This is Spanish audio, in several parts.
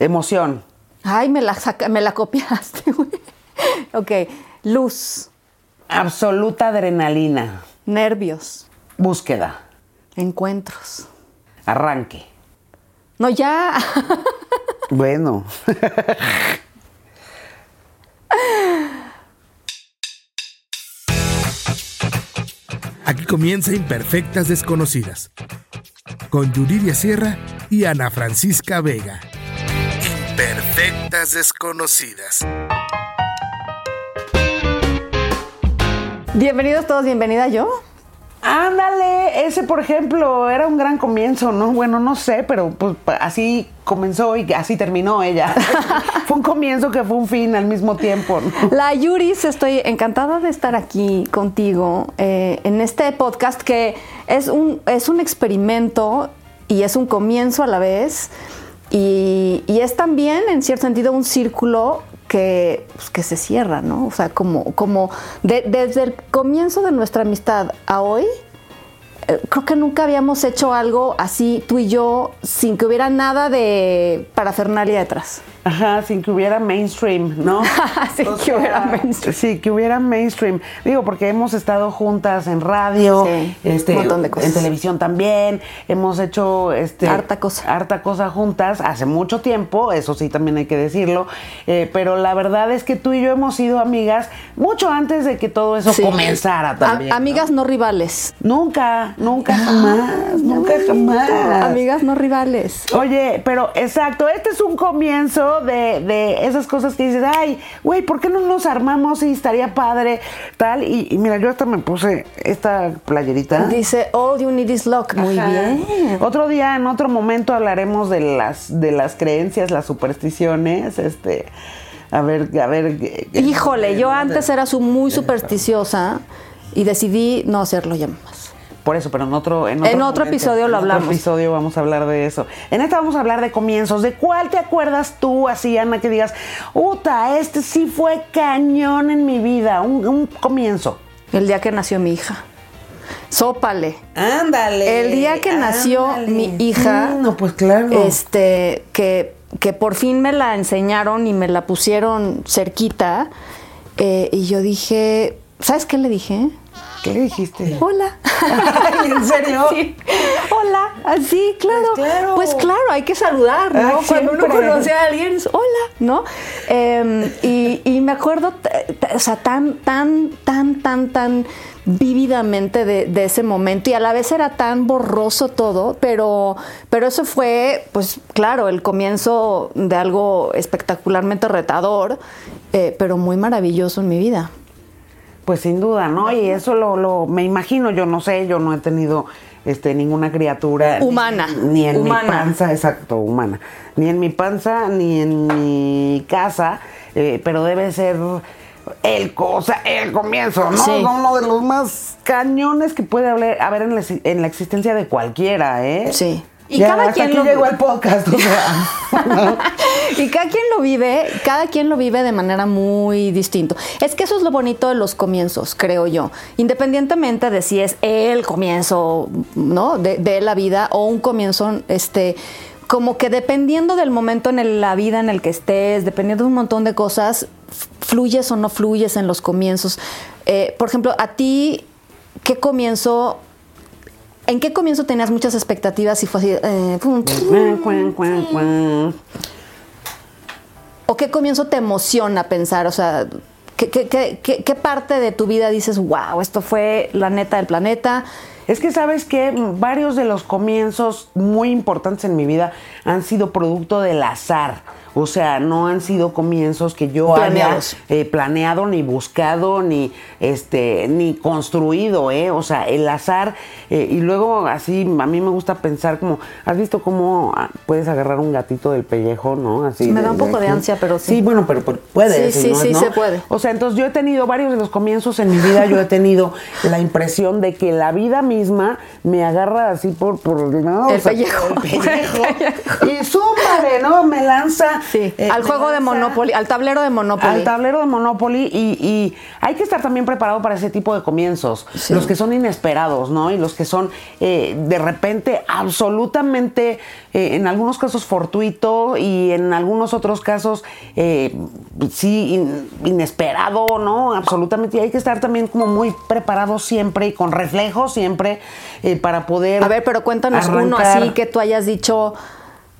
Emoción. Ay, me la, saca- me la copiaste, güey. Ok, luz, Absoluta adrenalina. nervios, Búsqueda. encuentros. Arranque. No, ya. Bueno. Aquí comienza Imperfectas Desconocidas. Con Yuridia Sierra y Ana Francisca Vega. Imperfectas Desconocidas. Bienvenidos todos, bienvenida yo. Ándale, ese por ejemplo era un gran comienzo, ¿no? Bueno, no sé, pero pues así comenzó y así terminó ella. fue un comienzo que fue un fin al mismo tiempo, ¿no? La Yuris, estoy encantada de estar aquí contigo eh, en este podcast que es un, es un experimento y es un comienzo a la vez y, es también en cierto sentido un círculo que, pues, que se cierra, ¿no? O sea, como, como de- desde el comienzo de nuestra amistad a hoy, eh, creo que nunca habíamos hecho algo así tú y yo sin que hubiera nada de parafernalia detrás. Ajá, sin que hubiera mainstream, ¿no? Sin que hubiera mainstream. Sí, que hubiera mainstream. Digo, porque hemos estado juntas en radio, Sí, este, un montón de cosas. en televisión también, hemos hecho este Harta cosa. harta cosa juntas hace mucho tiempo, eso sí también hay que decirlo, eh, pero la verdad es que tú y yo hemos sido amigas mucho antes de que todo eso Sí. comenzara A- también. ¿no? amigas no rivales. Nunca, nunca jamás, nunca jamás. Amigas no rivales. Oye, pero exacto, este es un comienzo de, de esas cosas que dices, ay, güey, ¿por qué no nos armamos y estaría padre? Tal, y, y mira, yo hasta me puse esta playerita. Dice, all you need is luck. Muy Ajá. bien. Otro día, en otro momento, hablaremos de las, de las creencias, las supersticiones, este, a ver, a ver. Híjole, yo antes era su muy supersticiosa y decidí no hacerlo ya. Por eso, pero en otro, en En otro episodio lo en otro hablamos. episodio vamos a hablar de eso. En esta vamos a hablar de comienzos. ¿De cuál te acuerdas tú, así, Ana, que digas, Uta, este sí fue cañón en mi vida, un, un comienzo? El día que nació mi hija. Sópale. Ándale. El día que nació mi hija, no, pues claro. este, que, que por fin me la enseñaron y me la pusieron cerquita, eh, y yo dije, ¿sabes qué le dije? ¿Qué le dijiste? Hola. ¿en serio? Sí. Hola. Así, claro. Pues claro. Pues claro, hay que saludar, ¿no? Ay, Cuando uno conoce a alguien, es hola, ¿no? Eh, y, y me acuerdo, o sea, tan, tan, tan, tan, tan vívidamente de, de ese momento y a la vez era tan borroso todo, pero, pero eso fue, pues claro, el comienzo de algo espectacularmente retador, eh, pero muy maravilloso en mi vida. Pues sin duda, ¿no? Y eso lo, lo me imagino, yo no sé, yo no he tenido este ninguna criatura Humana. ni, en Humana. mi panza, exacto, humana, ni en mi panza ni en mi casa, eh, pero debe ser el cosa, el comienzo, ¿no? Sí. Uno de los más cañones que puede haber, haber en, la, en la existencia de cualquiera, ¿eh? Sí. Y Ya, cada hasta quien aquí lo- llegó el podcast, o sea. Y cada quien lo vive, cada quien lo vive de manera muy distinto. Es que eso es lo bonito de los comienzos, creo yo. Independientemente de si es el comienzo, ¿no? De, de la vida o un comienzo, este, como que dependiendo del momento en el- la vida en el que estés, dependiendo de un montón de cosas, fluyes o no fluyes en los comienzos. Eh, por ejemplo, a ti, ¿qué comienzo? ¿En qué comienzo tenías muchas expectativas y fue así? eh, pum. ¿O qué comienzo te emociona pensar? O sea, ¿qué, qué- qué- qué- qué parte de tu vida dices, wow, esto fue la neta del planeta? Es que sabes que varios de los comienzos muy importantes en mi vida han sido producto del azar. O sea, no han sido comienzos que yo Planeados. haya eh, planeado, ni buscado, ni este, ni construido, ¿eh? O sea, el azar. eh, y luego así, a mí me gusta pensar como, ¿has visto cómo ah, puedes agarrar un gatito del pellejo, no? Así. Me da un poco de ansia, pero sí. Sí, bueno, pero, pero puedes. Sí, sí, ¿no? sí, ¿no? se puede. O sea, entonces yo he tenido varios de los comienzos en mi vida, yo he tenido la impresión de que la vida misma me agarra así por, por ¿no? El O sea, pellejo. el pellejo, y súmale, ¿no? Me lanza. Sí, eh, al juego de Monopoly, al tablero de Monopoly. Al tablero de Monopoly y, y hay que estar también preparado para ese tipo de comienzos. Sí. Los que son inesperados, ¿no? Y los que son eh, de repente absolutamente, eh, en algunos casos fortuito y en algunos otros casos sí in- inesperado, ¿no? Absolutamente. Y hay que estar también como muy preparado siempre y con reflejo siempre para poder. A ver, pero cuéntanos uno así que tú hayas dicho,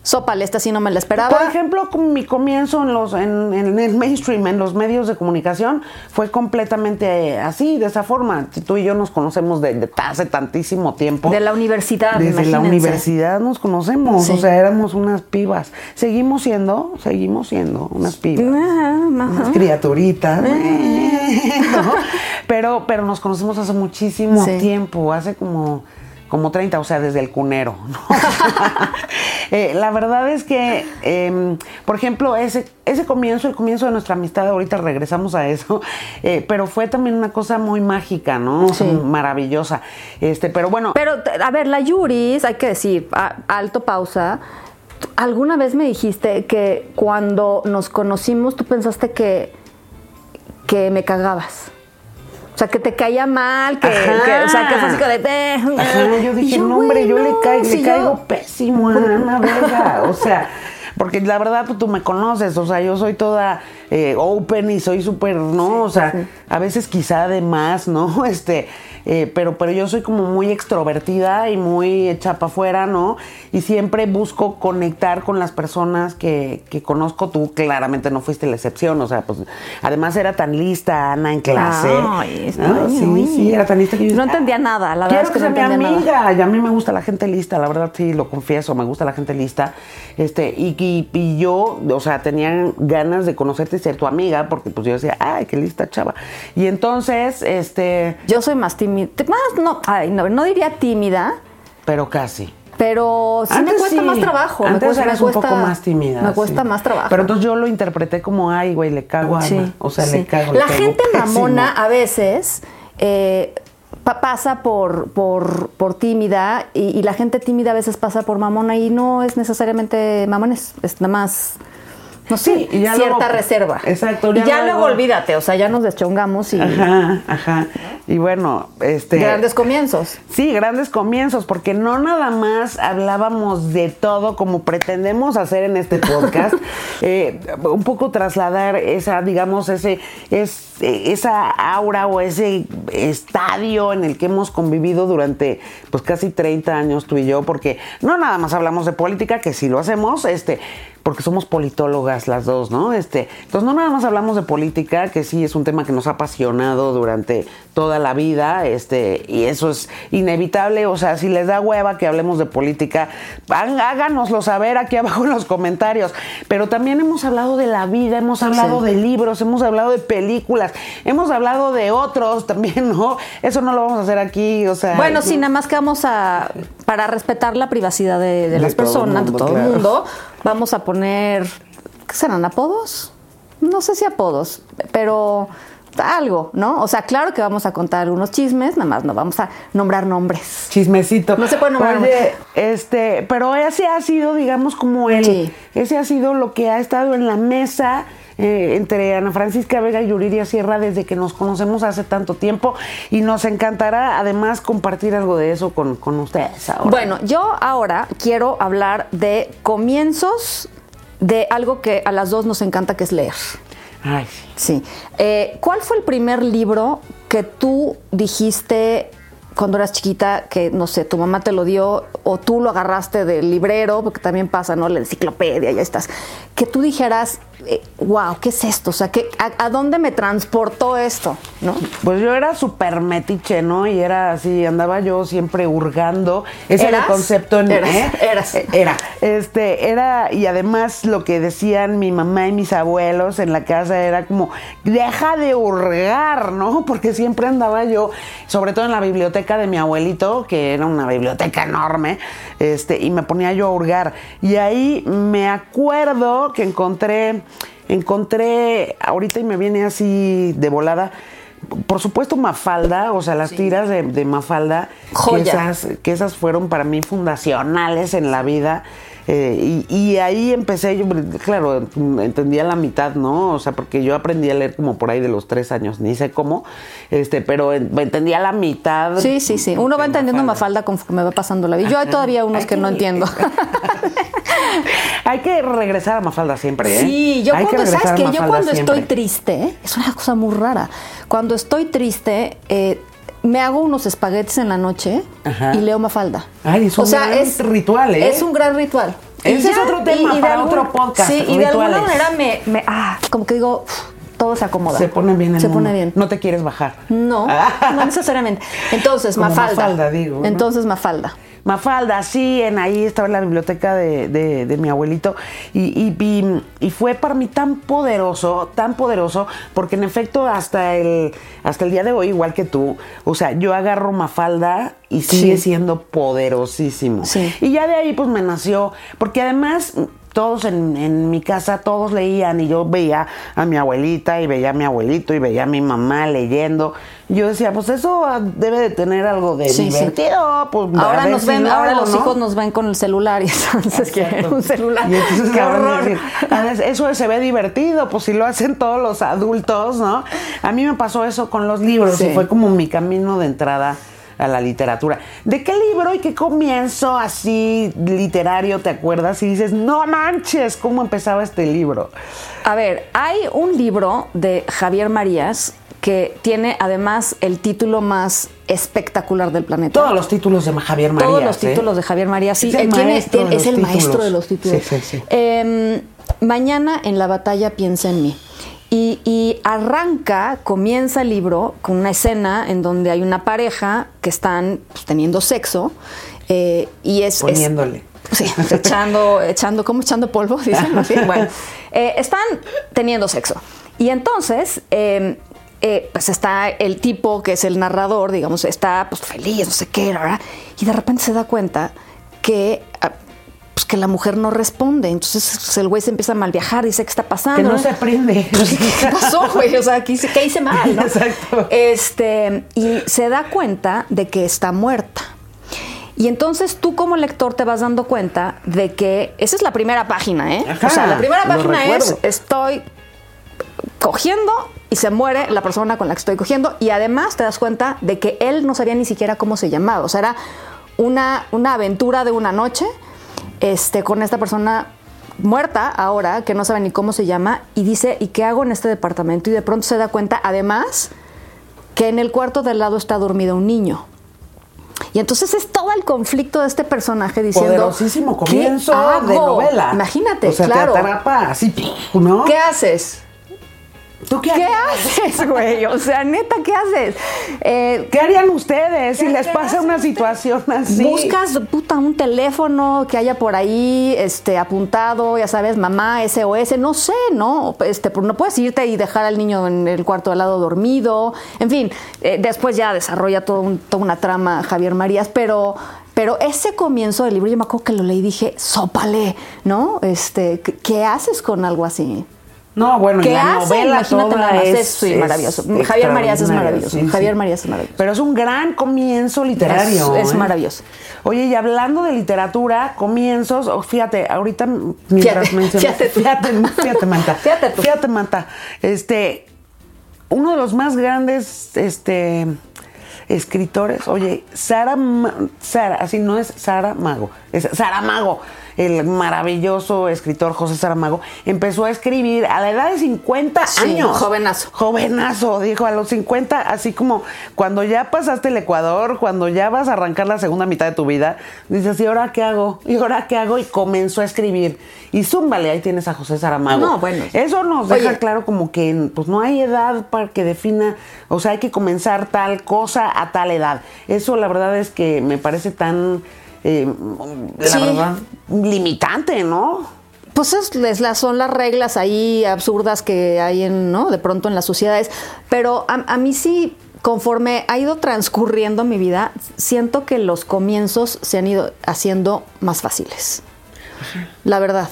sópale, esta sí no me la esperaba. Por ejemplo, con mi comienzo en los en, en el mainstream, en los medios de comunicación, fue completamente eh, así, de esa forma. Tú y yo nos conocemos de, de hace tantísimo tiempo. de la universidad, Desde la universidad nos conocemos, Sí. o sea, éramos unas pibas. Seguimos siendo, seguimos siendo unas pibas. Ah, Unas criaturitas. ¿no? Pero, pero nos conocemos hace muchísimo Sí. tiempo, hace como, como 30, o sea, desde el cunero. ¿no? Eh, la verdad es que, em, por ejemplo, ese, ese comienzo, el comienzo de nuestra amistad, ahorita regresamos a eso, eh, pero fue también una cosa muy mágica, ¿no? Sí. Maravillosa. Este, pero bueno, Pero, a ver, la Yuris, hay que decir, a- alto pausa. ¿Alguna vez me dijiste que cuando nos conocimos tú pensaste que, que me cagabas? O sea, que te caía mal, que, o sea, que fue así como de... Ajá, yo dije, no, hombre, yo le, caigo, si le yo- caigo pésimo a Ana Vega. O sea, porque la verdad, pues tú me conoces, o sea, yo soy toda eh, open y soy súper, ¿no? O sea, a veces quizá de más, ¿no? Este, eh, pero, pero yo soy como muy extrovertida y muy hecha para afuera, ¿no? Y siempre busco conectar con las personas que, que conozco. Tú claramente no fuiste la excepción, o sea, pues además era tan lista Ana en clase. Ay, ¿no? ay, Sí, ay. sí, era tan lista que yo No entendía "Ah, nada, la verdad quiero es que sea no mi entendía nada". amiga. Y a mí me gusta la gente lista, la verdad sí lo confieso, me gusta la gente lista. Este, y, y, y yo, o sea, tenía ganas de conocerte ser tu amiga, porque pues yo decía, ay, qué lista chava. Y entonces, este, Yo soy más tímida, más no, ay, no, no diría tímida, pero casi. pero sí me cuesta sí. más trabajo. me cuesta, eras me un poco más tímida. Me cuesta sí. más trabajo. Pero entonces yo lo interpreté como, ay, güey, le cago a Ana. Sí, O sea, le cago. La gente mamona a veces eh, pa- pasa por, por, por tímida y, y la gente tímida a veces pasa por mamona y no es necesariamente mamona, es, es nada más, no sé, Sí, ya cierta luego- reserva. Exacto, Y ya luego, olvídate, o sea, ya nos deschongamos y Ajá, ajá. Y bueno, este. grandes comienzos. Sí, grandes comienzos, porque no nada más hablábamos de todo como pretendemos hacer en este podcast, eh, un poco trasladar esa, digamos, ese, es, esa aura o ese estadio en el que hemos convivido durante pues casi 30 años tú y yo, porque no nada más hablamos de política, que sí lo hacemos, este, porque somos politólogas las dos, ¿no? Este, entonces no nada más hablamos de política, que sí es un tema que nos ha apasionado durante toda la vida, este, y eso es inevitable, o sea, si les da hueva que hablemos de política, há- háganoslo saber aquí abajo en los comentarios, pero también hemos hablado de la vida, hemos hablado Sí. de libros, hemos hablado de películas, hemos hablado de otros también, ¿no? Eso no lo vamos a hacer aquí, o sea... Bueno, sí, nada más que vamos a, para respetar la privacidad de, las personas, de todo el claro. mundo, vamos a poner, ¿qué serán apodos? No sé si apodos, pero algo, ¿no? O sea, claro que vamos a contar unos chismes, nada más no vamos a nombrar nombres. chismecito. No se puede nombrar. Oye, este, pero ese ha sido, digamos, como el, Sí. ese ha sido lo que ha estado en la mesa eh, entre Ana Francisca Vega y Yuridia Sierra desde que nos conocemos hace tanto tiempo y nos encantará además compartir algo de eso con, con ustedes ahora. Bueno, yo ahora quiero hablar de comienzos de algo que a las dos nos encanta, que es leer. Ay, sí. Eh, ¿Cuál fue el primer libro que tú dijiste cuando eras chiquita que, no sé, tu mamá te lo dio o tú lo agarraste del librero, porque también pasa, ¿no? La enciclopedia, ya estás. Que tú dijeras, eh, wow, ¿qué es esto? O sea, ¿qué, a, a dónde me transportó esto? ¿No? Pues yo era súper metiche, ¿no? Y era así, andaba yo siempre hurgando. Ese era el concepto en Eras, ¿eh? eras. Era. Este, era, y además lo que decían mi mamá y mis abuelos en la casa era como, deja de hurgar, ¿no? Porque siempre andaba yo, sobre todo en la biblioteca de mi abuelito, que era una biblioteca enorme, este, y me ponía yo a hurgar. Y ahí me acuerdo que encontré, encontré, ahorita y me viene así de volada, por supuesto Mafalda, o sea, las tiras de, de Mafalda, que esas, que esas fueron para mí fundacionales en la vida. eh, y, y ahí empecé, yo, claro, entendía la mitad, ¿no? O sea, porque yo aprendí a leer como por ahí de los tres años, ni sé cómo, este, pero en- entendía la mitad. Sí, sí, sí. Uno va entendiendo Mafalda conforme va pasando la vida. Yo hay todavía unos que- no entiendo. Hay que regresar a Mafalda siempre, ¿eh? Sí, yo Hay que cuando, ¿sabes a qué? Yo cuando estoy triste, es una cosa muy rara. Cuando estoy triste, eh, me hago unos espaguetis en la noche Ajá. y leo Mafalda. Ay, es un gran ritual, ¿eh? Es un gran ritual. Ese Y es otro tema de para otro podcast, Sí, y de alguna manera me, me- ah, como que digo, todo se acomoda. Se pone bien el Se mundo. pone bien. No te quieres bajar. No, no necesariamente. Entonces, Como Mafalda. Mafalda, digo, ¿no? Entonces, Mafalda. Mafalda, sí, en ahí estaba en la biblioteca de, de- de mi abuelito y, y- y- y fue para mí tan poderoso, tan poderoso, porque en efecto hasta el, hasta el día de hoy, igual que tú, o sea, yo agarro Mafalda y sigue Sí. siendo poderosísimo. Sí. Y ya de ahí pues me nació, porque además todos en, en mi casa, todos leían y yo veía a mi abuelita y veía a mi abuelito y veía a mi mamá leyendo. Yo decía, pues eso ah, debe de tener algo de Sí, sí. divertido. Pues, Ahora nos si ven, lo ahora hago, los ¿no? hijos nos ven con el celular y entonces quieren Exacto. un celular. Y entonces ¡Qué horror! dicen, "Ah, es- eso se ve divertido, pues si lo hacen todos los adultos, ¿no? A mí me pasó eso con los libros Sí. y fue como mi camino de entrada a la literatura. ¿De qué libro y qué comienzo así literario te acuerdas? Y dices, no manches, ¿cómo empezaba este libro? A ver, hay un libro de Javier Marías que tiene además el título más espectacular del planeta. Todos los títulos de Javier Marías. Todos los ¿eh? títulos de Javier Marías, sí. Es el maestro es el maestro títulos. de los títulos. Sí, sí, sí. Eh, mañana en la batalla piensa en mí. Y, y arranca, comienza el libro con una escena en donde hay una pareja que están pues, teniendo sexo eh, y es... es- Poniéndole. Sí, echando, echando, ¿cómo echando polvo? Dicen. Bueno, eh, están teniendo sexo. Y entonces, eh, eh, pues está el tipo que es el narrador, digamos, está pues feliz, no sé qué, verdad, y de repente se da cuenta que, ah, pues, que la mujer no responde. Entonces pues, el güey se empieza a mal viajar, dice, ¿qué está pasando? Que no se prende. ¿Qué pasó, güey? O sea, ¿qué hice, qué hice mal? no? Exacto. Este, y se da cuenta de que está muerta. Y entonces tú como lector te vas dando cuenta de que esa es la primera página, ¿eh? Ajá, o sea, la primera página es estoy cogiendo y se muere la persona con la que estoy cogiendo y además te das cuenta de que él no sabía ni siquiera cómo se llamaba. O sea, era una, una aventura de una noche este, con esta persona muerta ahora, que no sabe ni cómo se llama, y dice, ¿y qué hago en este departamento? Y de pronto se da cuenta, además, que en el cuarto del lado está dormido un niño. Y entonces es todo el conflicto de este personaje diciendo... Poderosísimo ¿qué comienzo de hago? novela. Imagínate, o sea, claro. te atrapa así, ¿no? ¿Qué haces? ¿Tú qué, ¿Qué haces? güey? O sea, neta, ¿qué haces? Eh, ¿Qué harían ustedes si ¿Qué- les pasa una situación así? Buscas, puta, un teléfono que haya por ahí este, apuntado, ya sabes, mamá, SOS, no sé, ¿no? Este, pues no puedes irte y dejar al niño en el cuarto al lado dormido. En fin, eh, después ya desarrolla todo un- toda una trama Javier Marías, pero, pero ese comienzo del libro, yo me acuerdo que lo leí y dije, sópale, ¿no? Este, ¿qué, qué haces con algo así? No, bueno, y ¿Qué la hace? novela Imagínate toda nada es, sí, maravilloso. Javier Marías es maravilloso. sí, sí. Javier Marías es maravilloso. Pero es un gran comienzo literario. Es- es ¿eh? maravilloso. Oye, y hablando de literatura, comienzos, oh, fíjate, ahorita mientras Fíjate, mencionas- fíjate tú. fíjate, fíjate, Manta. Fíjate tú. Fíjate, Manta. Este, uno de los más grandes, este, escritores, oye, Sara, Sara, así no es Sara Mago, es Sara Mago, el maravilloso escritor José Saramago, empezó a escribir a la edad de 50 Sí, años. jovenazo. Jovenazo, dijo, a los 50, así como cuando ya pasaste el Ecuador, cuando ya vas a arrancar la segunda mitad de tu vida, dices, ¿y ahora qué hago? ¿Y ahora qué hago? Y comenzó a escribir. Y zúmbale, ahí tienes a José Saramago. No, bueno. Eso nos deja claro como que pues no hay edad para que defina, o sea, hay que comenzar tal cosa a tal edad. Eso la verdad es que me parece tan, eh, la Sí. verdad, limitante, ¿no? Pues es, es la- son las reglas ahí absurdas que hay en, ¿no? De pronto en las sociedades. Pero a, a mí sí, conforme ha ido transcurriendo mi vida, siento que los comienzos se han ido haciendo más fáciles. La verdad.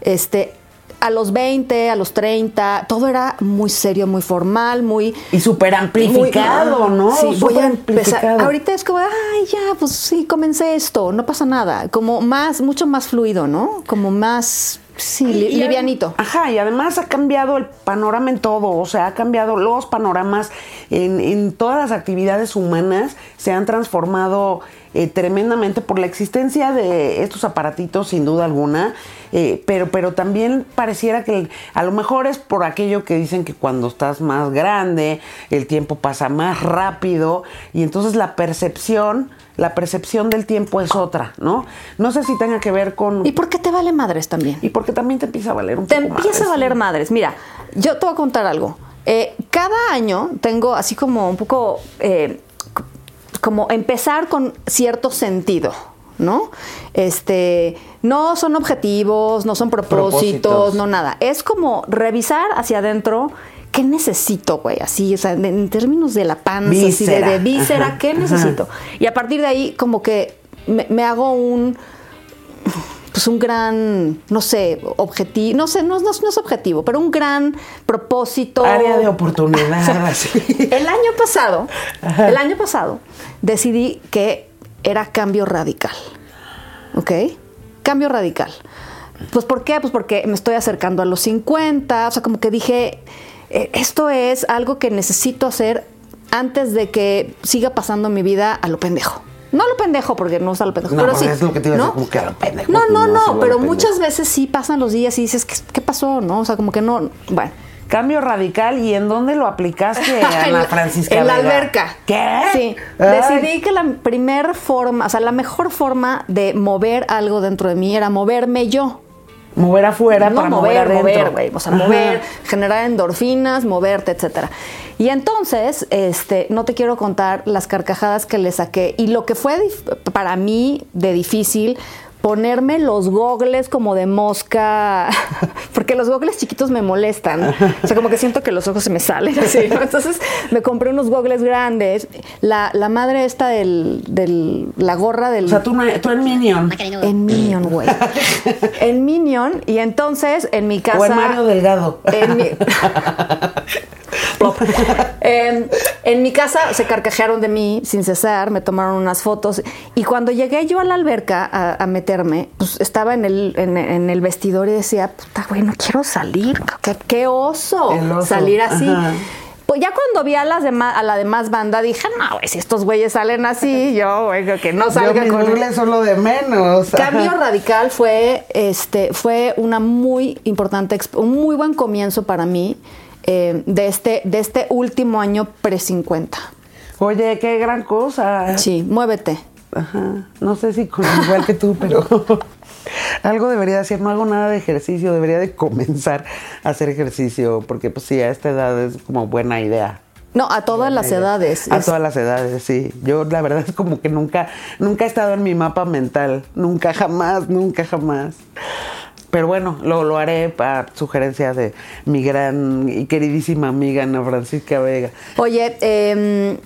Este. A los 20, a los 30, todo era muy serio, muy formal, muy... Y súper amplificado, muy- ¿no? Sí, voy a empezar. amplificado. Ahorita es como, ay, ya, pues sí, comencé esto, no pasa nada. Como más, mucho más fluido, ¿no? Como más, sí, li- Y- y livianito. Ajá, y además ha cambiado el panorama en todo, o sea, ha cambiado los panoramas en, en todas las actividades humanas, se han transformado eh, tremendamente por la existencia de estos aparatitos, sin duda alguna, eh, pero, pero también pareciera que a lo mejor es por aquello que dicen que cuando estás más grande, el tiempo pasa más rápido y entonces la percepción... La percepción del tiempo es otra, ¿no? No sé si tenga que ver con... ¿Y por qué te vale madres también? Y porque también te empieza a valer un Te poco empieza a madres, valer ¿no? madres. Mira, yo te voy a contar algo. Eh, cada año tengo así como un poco, eh, como empezar con cierto sentido, ¿no? Este, no son objetivos, no son propósitos, Propósitos. no nada. Es como revisar hacia adentro. ¿Qué necesito, güey? Así, o sea, en- en términos de la panza, así de, Víscera. de víscera, Ajá, ¿qué ajá. necesito? Y a partir de ahí, como que me, me hago un, pues un gran, no sé, objetivo, no sé, no, no- no es objetivo, pero un gran propósito. Área de oportunidad. El año pasado, el año pasado, decidí que era cambio radical. ¿Ok? Cambio radical. Pues ¿por qué? Pues porque me estoy acercando a los 50, o sea, como que dije, eh, esto es algo que necesito hacer antes de que siga pasando mi vida a lo pendejo. No a lo pendejo, porque no es a lo pendejo, No, pero sí. es lo que te iba a ¿no? decir, como que a lo pendejo, No, no, no, no, pero muchas veces sí pasan los días y dices, ¿qué, qué pasó? ¿No? O sea, como que no, bueno. Cambio radical, ¿y en dónde lo aplicaste, Ana Francisca? En la Vega? alberca. ¿Qué? Sí. Ay. Decidí que la primer forma, o sea, la mejor forma de mover algo dentro de mí era moverme yo. Mover afuera no para mover, mover, mover, güey. O sea, Ajá. mover, generar endorfinas, moverte, etcétera. Y entonces, este, no te quiero contar las carcajadas que le saqué. Y lo que fue para mí de difícil, ponerme los gogles como de mosca, porque los gogles chiquitos me molestan. O sea, como que siento que los ojos se me salen así. ¿no? Entonces me compré unos gogles grandes. La, la madre esta del, del, la gorra del... O sea, tú, no- tú en Minion. En Minion, güey. en Minion. Y entonces en mi casa. O en Mario Delgado. En mi, Plop. En- en mi casa se carcajearon de mí sin cesar, me tomaron unas fotos. Y cuando llegué yo a la alberca a, a meterme, pues estaba en el, en, en el vestidor y decía, puta, güey, no quiero salir. Qué, qué oso, salir así. ajá. Pues ya cuando vi a, las demás, a la demás banda, dije, no, güey, si estos güeyes salen así, yo, güey, que no Yo salgan mis con... googles son lo de menos. Cambio radical fue, este, fue una muy importante, un muy buen comienzo para mí eh, de, este, de este último año pre-50. Oye, qué gran cosa. Sí, muévete. Ajá. No sé si con igual que tú, pero algo debería de hacer. No hago nada de ejercicio. Debería de comenzar a hacer ejercicio. Porque, pues sí, a esta edad es como buena idea. No, a todas las edades. A Es- todas las edades, sí. Yo la verdad es como que nunca, nunca he estado en mi mapa mental. Nunca, jamás, nunca, jamás. Pero bueno, lo, lo haré a sugerencia de mi gran y queridísima amiga Ana Francisca Vega. Oye, eh,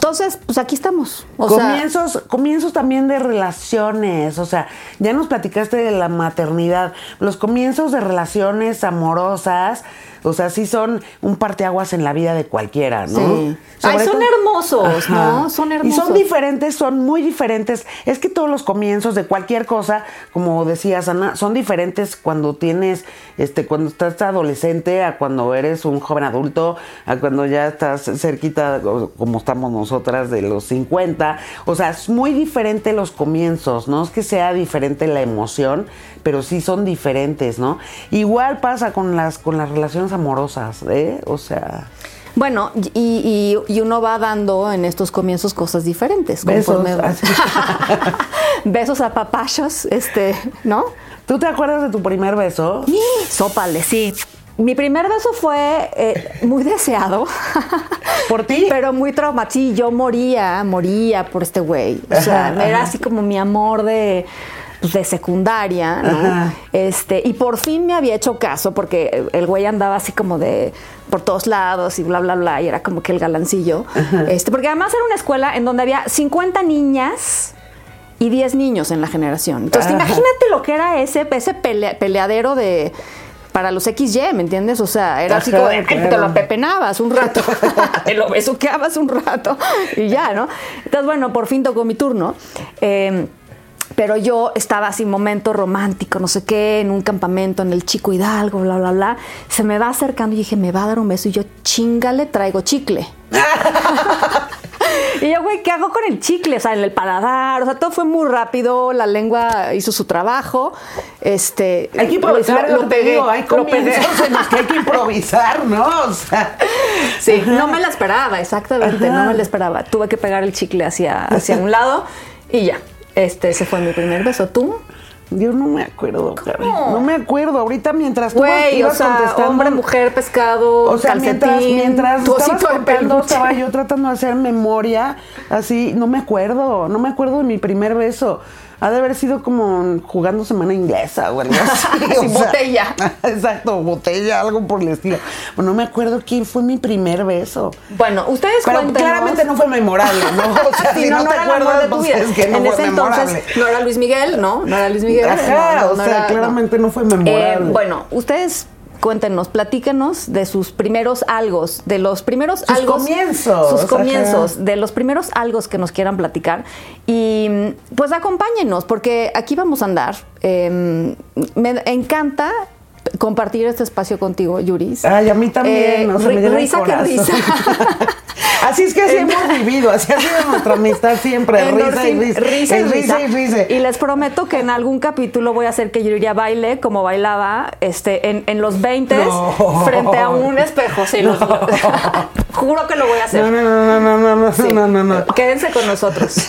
entonces, pues aquí estamos. O sea, comienzos, comienzos también de relaciones, o sea, ya nos platicaste de la maternidad, los comienzos de relaciones amorosas, o sea, sí son un parteaguas en la vida de cualquiera, ¿no? Sí. Ay, son hermosos, ¿no? Son Y hermosos. son diferentes, son muy diferentes. Es que todos los comienzos de cualquier cosa, como decías Ana, son diferentes cuando tienes, este, cuando estás adolescente, a cuando eres un joven adulto, a cuando ya estás cerquita, como estamos nosotras, de los 50. O sea, es muy diferente los comienzos, no es que sea diferente la emoción, pero sí son diferentes, ¿no? Igual pasa con las, con las relaciones amorosas, ¿eh? O sea. bueno, y, y- y uno va dando en estos comienzos cosas diferentes. Besos. Besos a papachos, este, ¿no? ¿Tú te acuerdas de tu primer beso? Sópale, sí. Mi primer beso fue eh, muy deseado. ¿Por ti? Pero muy traumático. Sí, yo moría, moría por este güey. O sea, Ajá, era ajá. así como mi amor de, pues, de secundaria, ¿no? Ajá. Este, y por fin me había hecho caso porque el güey andaba así como de por todos lados y bla, bla, bla, y era como que el galancillo. Este, porque además era una escuela en donde había 50 niñas y 10 niños en la generación. Entonces, imagínate lo que era ese, ese pelea- peleadero de para los XY, ¿me entiendes? O sea, era así como de, te lo apepenabas un rato, te lo besuqueabas un rato y ya, ¿no? Entonces, bueno, por fin tocó mi turno. Eh, pero yo estaba así, momento romántico, no sé qué, en un campamento en el Chico Hidalgo, bla, bla, bla. Se me va acercando y dije, me va a dar un beso. Y yo, chingale, traigo chicle. y yo, güey, ¿qué hago con el chicle? O sea, en el paladar, o sea, todo fue muy rápido, la lengua hizo su trabajo. Este, Hay que improvisar, lo- pegué, digo, hay lo pegué. comienzos en los que hay que improvisar, ¿no? O sea, Sí, ajá. no me la esperaba, exactamente, Ajá. no me la esperaba. Tuve que pegar el chicle hacia, hacia un lado y ya. Este, ese fue mi primer beso. ¿Tú? Yo no me acuerdo, Karen. No me acuerdo. Ahorita mientras tú Güey, o ibas sea, contestando. hombre, mujer, pescado, O sea, calcetín, mientras, mientras tu estabas contando, estaba yo tratando de hacer memoria, así, no me acuerdo, no me acuerdo de mi primer beso. Ha de haber sido como jugando semana inglesa o algo así. Sí, botella. Exacto, botella, algo por el estilo. Bueno, no me acuerdo quién fue mi primer beso. Bueno, ustedes Pero cuéntenos. claramente no fue memorable, ¿no? O sea, Sí, si no, te acuerdas, de tu pues vida. es que no en fue ese memorable. entonces no era Luis Miguel, ¿no? No era Luis Miguel. Ajá, no, no, o no sea, claramente no fue memorable. Eh, bueno, ustedes cuéntenos, platíquenos de sus primeros algos, de los primeros Sus algos. comienzos, Sus comienzos, ajá. de los primeros algos que nos quieran platicar. Y pues acompáñenos, porque aquí vamos a andar. Eh, me encanta compartir este espacio contigo, Yuris. Ay, a mí también, Eh, o sea, me risa que risa. así es que así hemos vivido, así ha sido nuestra amistad siempre, risa y risa. risa y risa. y risa. Y les prometo que en algún capítulo voy a hacer que Yuria baile como bailaba este, en, en los 20 No. frente a un espejo. Sí, los- juro que lo voy a hacer. No, no, no, no, no, no, Sí. no, no, no. Quédense con nosotros.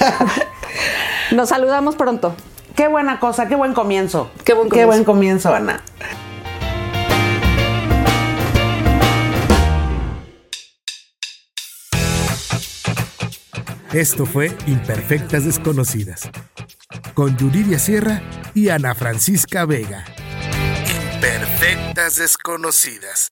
Nos saludamos pronto. Qué buena cosa, qué buen comienzo. Qué buen Qué comienzo. buen comienzo, Ana. Esto fue Imperfectas Desconocidas, con Yuridia Sierra y Ana Francisca Vega. Imperfectas Desconocidas.